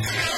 Yeah.